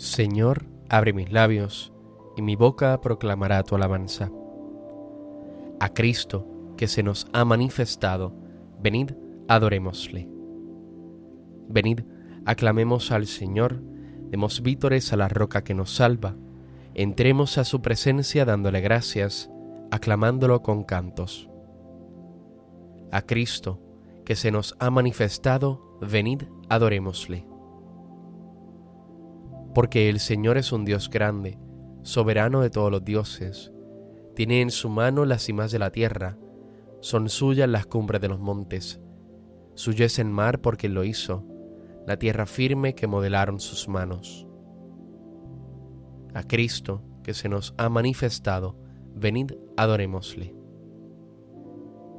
Señor, abre mis labios, y mi boca proclamará tu alabanza. A Cristo, que se nos ha manifestado, venid, adorémosle. Venid, aclamemos al Señor, demos vítores a la roca que nos salva, entremos a su presencia dándole gracias, aclamándolo con cantos. A Cristo, que se nos ha manifestado, venid, adorémosle porque el Señor es un Dios grande, soberano de todos los dioses. Tiene en su mano las cimas de la tierra, son suyas las cumbres de los montes. Suyo es el mar porque lo hizo, la tierra firme que modelaron sus manos. A Cristo, que se nos ha manifestado, venid, adorémosle.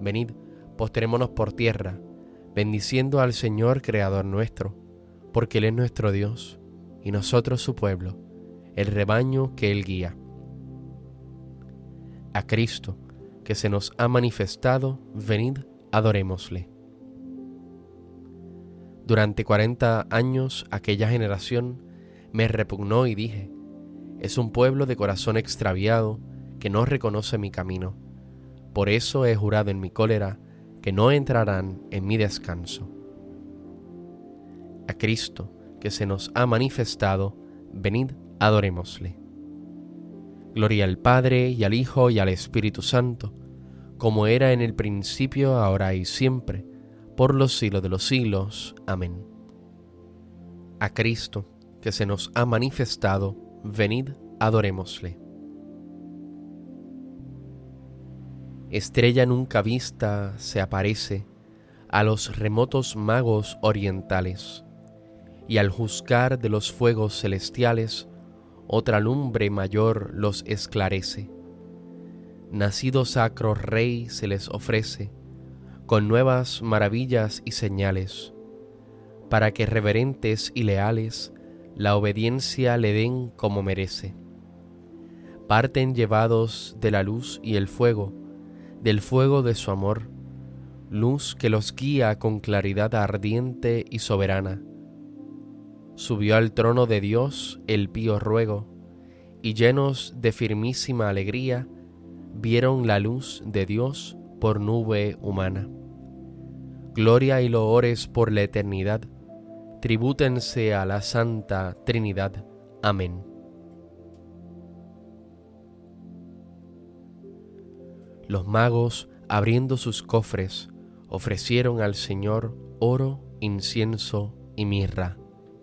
Venid, postrémonos por tierra, bendiciendo al Señor Creador nuestro, porque Él es nuestro Dios y nosotros su pueblo, el rebaño que Él guía. A Cristo, que se nos ha manifestado, venid, adorémosle. Durante cuarenta años aquella generación me repugnó y dije, es un pueblo de corazón extraviado que no reconoce mi camino. Por eso he jurado en mi cólera que no entrarán en mi descanso. A Cristo, que se nos ha manifestado, venid, adorémosle. Gloria al Padre y al Hijo y al Espíritu Santo, como era en el principio, ahora y siempre, por los siglos de los siglos. Amén. A Cristo, que se nos ha manifestado, venid, adorémosle. Estrella nunca vista se aparece a los remotos magos orientales y al juzgar de los fuegos celestiales, otra lumbre mayor los esclarece. Nacido sacro Rey se les ofrece, con nuevas maravillas y señales, para que reverentes y leales la obediencia le den como merece. Parten llevados de la luz y el fuego, del fuego de su amor, luz que los guía con claridad ardiente y soberana subió al trono de Dios el pío ruego, y llenos de firmísima alegría, vieron la luz de Dios por nube humana. Gloria y loores por la eternidad, tribútense a la Santa Trinidad. Amén. Los magos, abriendo sus cofres, ofrecieron al Señor oro, incienso y mirra.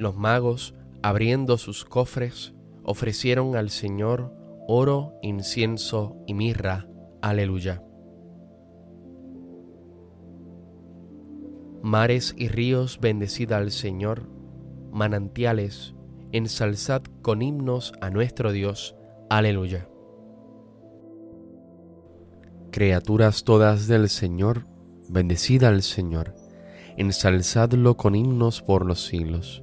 Los magos, abriendo sus cofres, ofrecieron al Señor oro, incienso y mirra. Aleluya. Mares y ríos, bendecida al Señor, manantiales, ensalzad con himnos a nuestro Dios. Aleluya. Criaturas todas del Señor, bendecida al Señor, ensalzadlo con himnos por los siglos.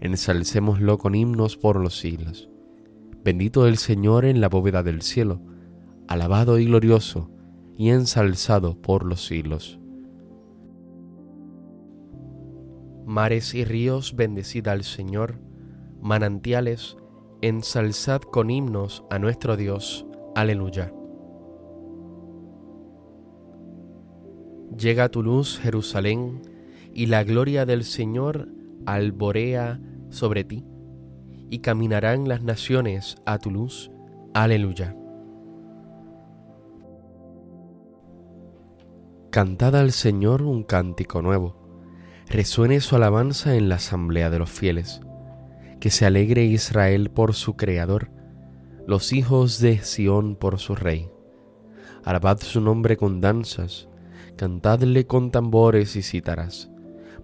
ensalcémoslo con himnos por los siglos. Bendito el Señor en la bóveda del cielo, alabado y glorioso, y ensalzado por los siglos. Mares y ríos, bendecid al Señor, manantiales, ensalzad con himnos a nuestro Dios. Aleluya. Llega tu luz, Jerusalén, y la gloria del Señor alborea sobre ti, y caminarán las naciones a tu luz. Aleluya. Cantad al Señor un cántico nuevo, resuene su alabanza en la asamblea de los fieles, que se alegre Israel por su Creador, los hijos de Sión por su Rey. Alabad su nombre con danzas, cantadle con tambores y cítaras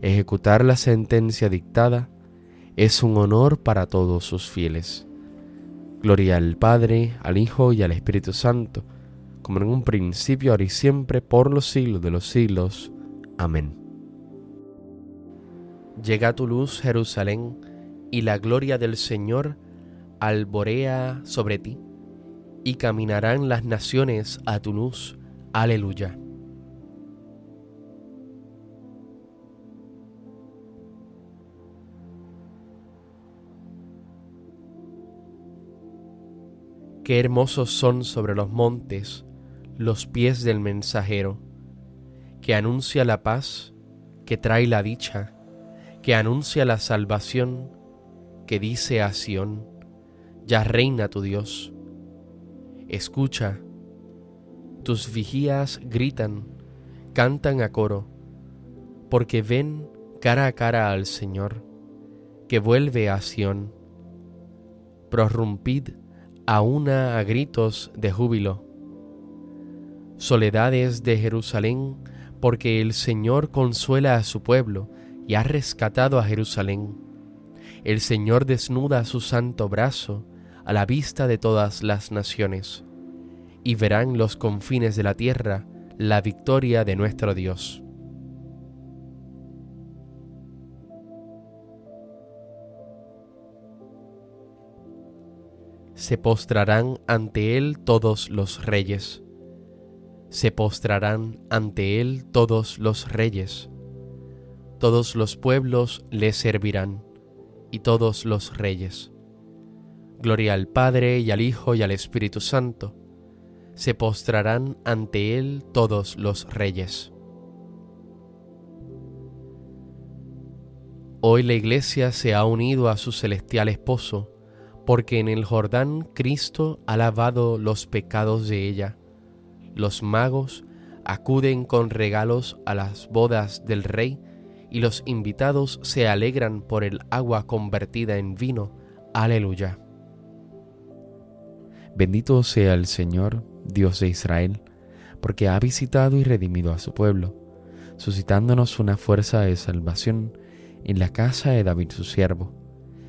Ejecutar la sentencia dictada es un honor para todos sus fieles. Gloria al Padre, al Hijo y al Espíritu Santo, como en un principio, ahora y siempre, por los siglos de los siglos. Amén. Llega tu luz, Jerusalén, y la gloria del Señor alborea sobre ti, y caminarán las naciones a tu luz. Aleluya. Qué hermosos son sobre los montes los pies del mensajero, que anuncia la paz, que trae la dicha, que anuncia la salvación, que dice a Sión, ya reina tu Dios. Escucha, tus vigías gritan, cantan a coro, porque ven cara a cara al Señor, que vuelve a Sión. Prorrumpid a una a gritos de júbilo. Soledades de Jerusalén, porque el Señor consuela a su pueblo y ha rescatado a Jerusalén. El Señor desnuda su santo brazo a la vista de todas las naciones, y verán los confines de la tierra la victoria de nuestro Dios. Se postrarán ante él todos los reyes. Se postrarán ante él todos los reyes. Todos los pueblos le servirán, y todos los reyes. Gloria al Padre y al Hijo y al Espíritu Santo. Se postrarán ante él todos los reyes. Hoy la Iglesia se ha unido a su celestial esposo, porque en el Jordán Cristo ha lavado los pecados de ella. Los magos acuden con regalos a las bodas del rey y los invitados se alegran por el agua convertida en vino. Aleluya. Bendito sea el Señor, Dios de Israel, porque ha visitado y redimido a su pueblo, suscitándonos una fuerza de salvación en la casa de David su siervo,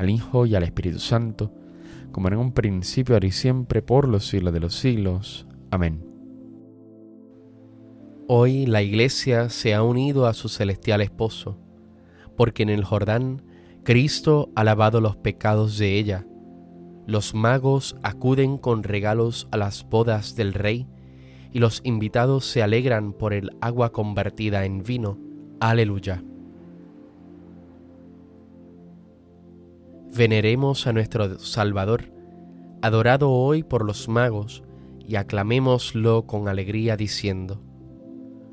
al Hijo y al Espíritu Santo, como en un principio, ahora y siempre, por los siglos de los siglos. Amén. Hoy la Iglesia se ha unido a su celestial esposo, porque en el Jordán Cristo ha lavado los pecados de ella. Los magos acuden con regalos a las bodas del Rey, y los invitados se alegran por el agua convertida en vino. Aleluya. Veneremos a nuestro Salvador, adorado hoy por los magos, y aclamémoslo con alegría diciendo,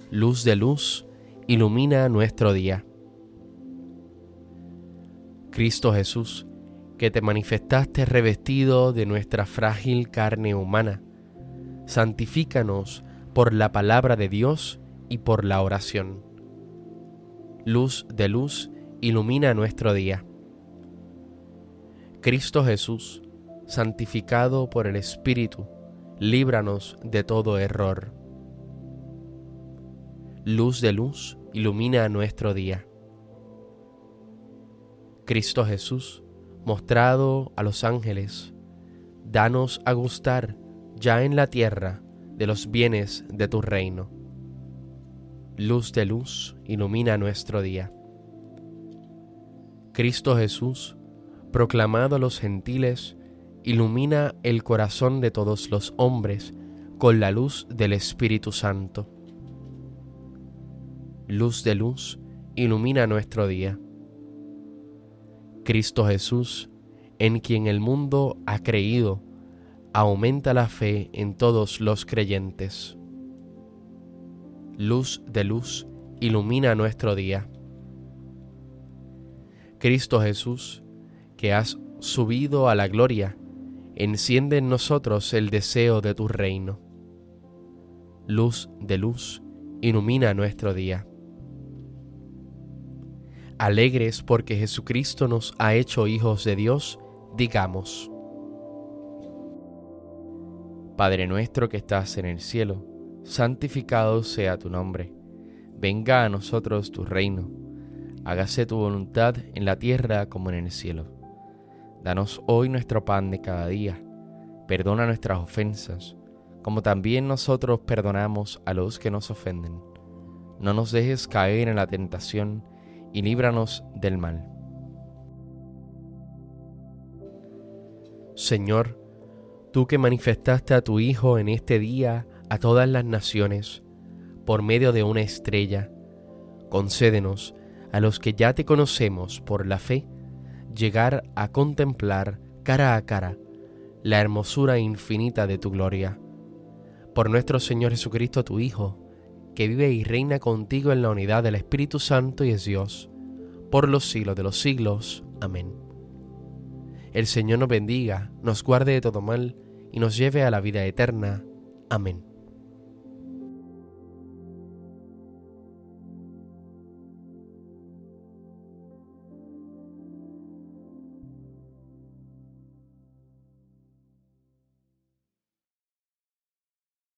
Luz de luz, ilumina nuestro día. Cristo Jesús, que te manifestaste revestido de nuestra frágil carne humana, santifícanos por la palabra de Dios y por la oración. Luz de luz, ilumina nuestro día. Cristo Jesús, santificado por el Espíritu, líbranos de todo error. Luz de luz, ilumina nuestro día. Cristo Jesús, mostrado a los ángeles, danos a gustar ya en la tierra de los bienes de tu reino. Luz de luz, ilumina nuestro día. Cristo Jesús, proclamado a los gentiles, ilumina el corazón de todos los hombres con la luz del Espíritu Santo. Luz de luz, ilumina nuestro día. Cristo Jesús, en quien el mundo ha creído, aumenta la fe en todos los creyentes. Luz de luz, ilumina nuestro día. Cristo Jesús, que has subido a la gloria, enciende en nosotros el deseo de tu reino. Luz de luz, ilumina nuestro día. Alegres porque Jesucristo nos ha hecho hijos de Dios, digamos, Padre nuestro que estás en el cielo, santificado sea tu nombre. Venga a nosotros tu reino. Hágase tu voluntad en la tierra como en el cielo. Danos hoy nuestro pan de cada día. Perdona nuestras ofensas, como también nosotros perdonamos a los que nos ofenden. No nos dejes caer en la tentación y líbranos del mal. Señor, tú que manifestaste a tu Hijo en este día a todas las naciones, por medio de una estrella, concédenos a los que ya te conocemos por la fe, llegar a contemplar cara a cara la hermosura infinita de tu gloria. Por nuestro Señor Jesucristo, tu Hijo, que vive y reina contigo en la unidad del Espíritu Santo y es Dios, por los siglos de los siglos. Amén. El Señor nos bendiga, nos guarde de todo mal, y nos lleve a la vida eterna. Amén.